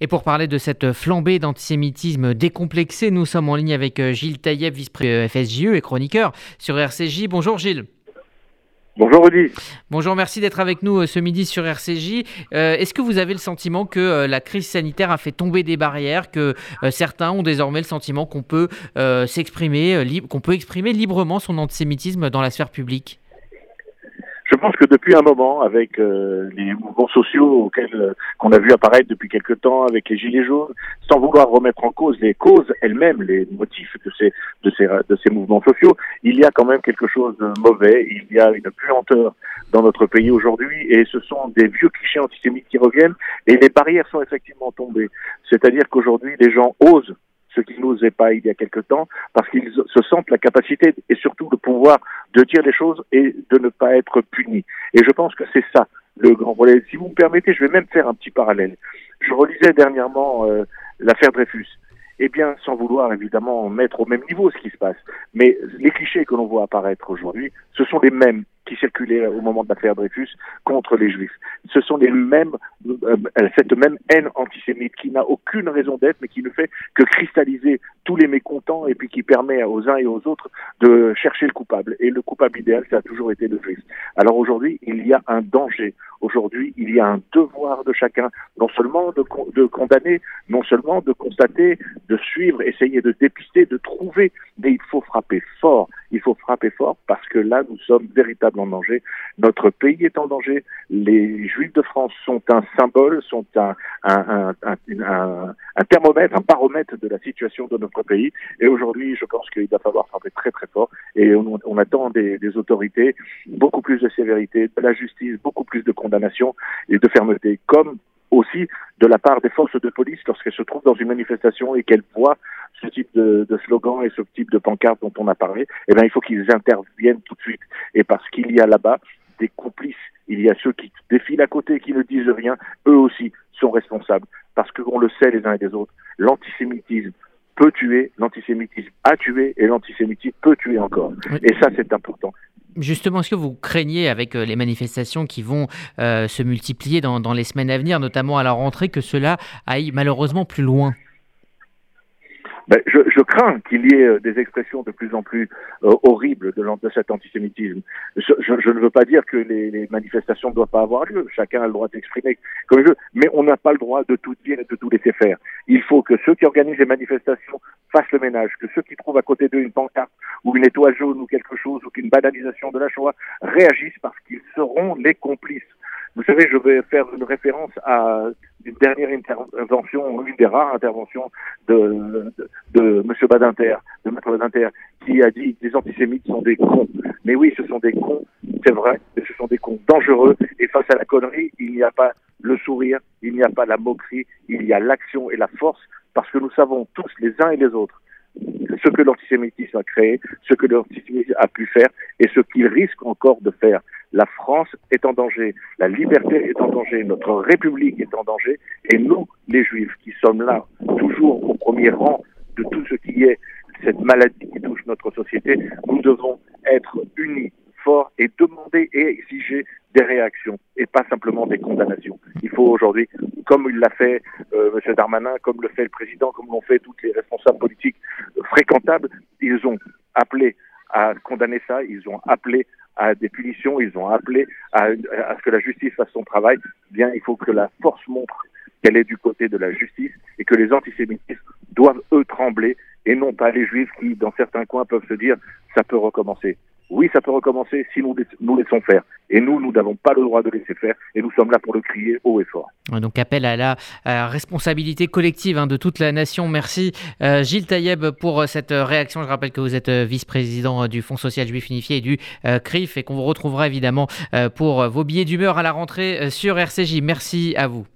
Et pour parler de cette flambée d'antisémitisme décomplexé, nous sommes en ligne avec euh, Gilles Taïeb, vice-président FSJE et chroniqueur sur RCJ. Bonjour Gilles. Bonjour Rudy. Bonjour, merci d'être avec nous euh, ce midi sur RCJ. Euh, est-ce que vous avez le sentiment que la crise sanitaire a fait tomber des barrières, que certains ont désormais le sentiment qu'on peut s'exprimer, qu'on peut exprimer librement son antisémitisme dans la sphère publique? Pense que depuis un moment, avec euh, les mouvements sociaux auxquels euh, qu'on a vu apparaître depuis quelque temps, avec les gilets jaunes, sans vouloir remettre en cause les causes elles-mêmes, les motifs de ces de ces de ces mouvements sociaux, il y a quand même quelque chose de mauvais. Il y a une puanteur dans notre pays aujourd'hui, et ce sont des vieux clichés antisémites qui reviennent, et les barrières sont effectivement tombées. C'est-à-dire qu'aujourd'hui, les gens osent ce qu'ils n'osaient pas il y a quelque temps, parce qu'ils se sentent la capacité et surtout le pouvoir de dire les choses et de ne pas être punis. Et je pense que c'est ça le grand problème. Si vous me permettez, je vais même faire un petit parallèle. Je relisais dernièrement euh, l'affaire Dreyfus. Eh bien, sans vouloir évidemment mettre au même niveau ce qui se passe, mais les clichés que l'on voit apparaître aujourd'hui, ce sont les mêmes qui circulaient au moment de l'affaire Dreyfus contre les Juifs. Ce sont les mêmes, euh, cette même haine antisémite qui n'a aucune raison d'être, mais qui ne fait que cristalliser tous les mécontents et puis qui permet aux uns et aux autres de chercher le coupable. Et le coupable idéal, ça a toujours été le Juif. Alors aujourd'hui, il y a un danger. Aujourd'hui, il y a un devoir de chacun, non seulement de, condamner, non seulement de constater, de suivre, essayer de dépister, de trouver, mais il faut frapper fort. Il faut frapper fort parce que là, nous sommes véritablement en danger. Notre pays est en danger. Les Juifs de France sont un symbole, sont un, thermomètre, un baromètre de la situation de notre pays. Et aujourd'hui, je pense qu'il va falloir frapper très très fort. Et on, attend des, autorités beaucoup plus de sévérité, de la justice, beaucoup plus de condamnation et de fermeté, comme aussi de la part des forces de police lorsqu'elles se trouvent dans une manifestation et qu'elles voient ce type de, slogan et ce type de pancarte dont on a parlé, eh bien, il faut qu'ils interviennent tout de suite. Et parce qu'il y a là-bas des complices, il y a ceux qui défilent à côté, qui ne disent rien, eux aussi sont responsables. Parce qu'on le sait les uns et les autres, l'antisémitisme peut tuer, l'antisémitisme a tué et l'antisémitisme peut tuer encore. Et ça, c'est important. Justement, est-ce que vous craignez avec euh, les manifestations qui vont euh, se multiplier dans, dans, les semaines à venir, notamment à la rentrée, que cela aille malheureusement plus loin? Ben, je, je, crains qu'il y ait euh, des expressions de plus en plus euh, horribles de, de, cet antisémitisme. Je, je, ne veux pas dire que les, les, manifestations ne doivent pas avoir lieu. Chacun a le droit d'exprimer comme il veut, mais on n'a pas le droit de tout dire et de tout laisser faire. Il faut que ceux qui organisent les manifestations fassent le ménage, que ceux qui trouvent à côté d'eux une pancarte ou une étoile jaune ou quelque chose ou qu'une banalisation de la Shoah réagissent parce qu'ils seront les complices. Vous savez, je vais faire une référence à une dernière intervention, une des rares interventions de, M. Badinter, de Maître Badinter, qui a dit que les antisémites sont des cons. Mais oui, ce sont des cons, c'est vrai, mais ce sont des cons dangereux. Et face à la connerie, il n'y a pas le sourire, il n'y a pas la moquerie, il y a l'action et la force, parce que nous savons tous, les uns et les autres, ce que l'antisémitisme a créé, ce que l'antisémitisme a pu faire et ce qu'il risque encore de faire. La France est en danger, la liberté est en danger, notre République est en danger, et nous, les Juifs, qui sommes là, toujours au premier rang de tout ce qui est cette maladie qui touche notre société, nous devons être unis, forts, et demander et exiger des réactions, et pas simplement des condamnations. Il faut aujourd'hui, comme il l'a fait euh, M. Darmanin, comme le fait le président, comme l'ont fait tous les responsables politiques fréquentables, ils ont appelé à condamner ça, ils ont appelé à des punitions, ils ont appelé à, ce que la justice fasse son travail, bien il faut que la force montre qu'elle est du côté de la justice et que les antisémitismes doivent eux trembler et non pas les juifs qui dans certains coins peuvent se dire ça peut recommencer oui, ça peut recommencer si nous, nous laissons faire. Et nous, nous n'avons pas le droit de laisser faire. Et nous sommes là pour le crier haut et fort. Donc appel à la, responsabilité collective hein, de toute la nation. Merci euh, Gilles Taïeb pour euh, cette euh, réaction. Je rappelle que vous êtes vice-président du Fonds social juif unifié et du CRIF et qu'on vous retrouvera évidemment pour vos billets d'humeur à la rentrée sur RCJ. Merci à vous.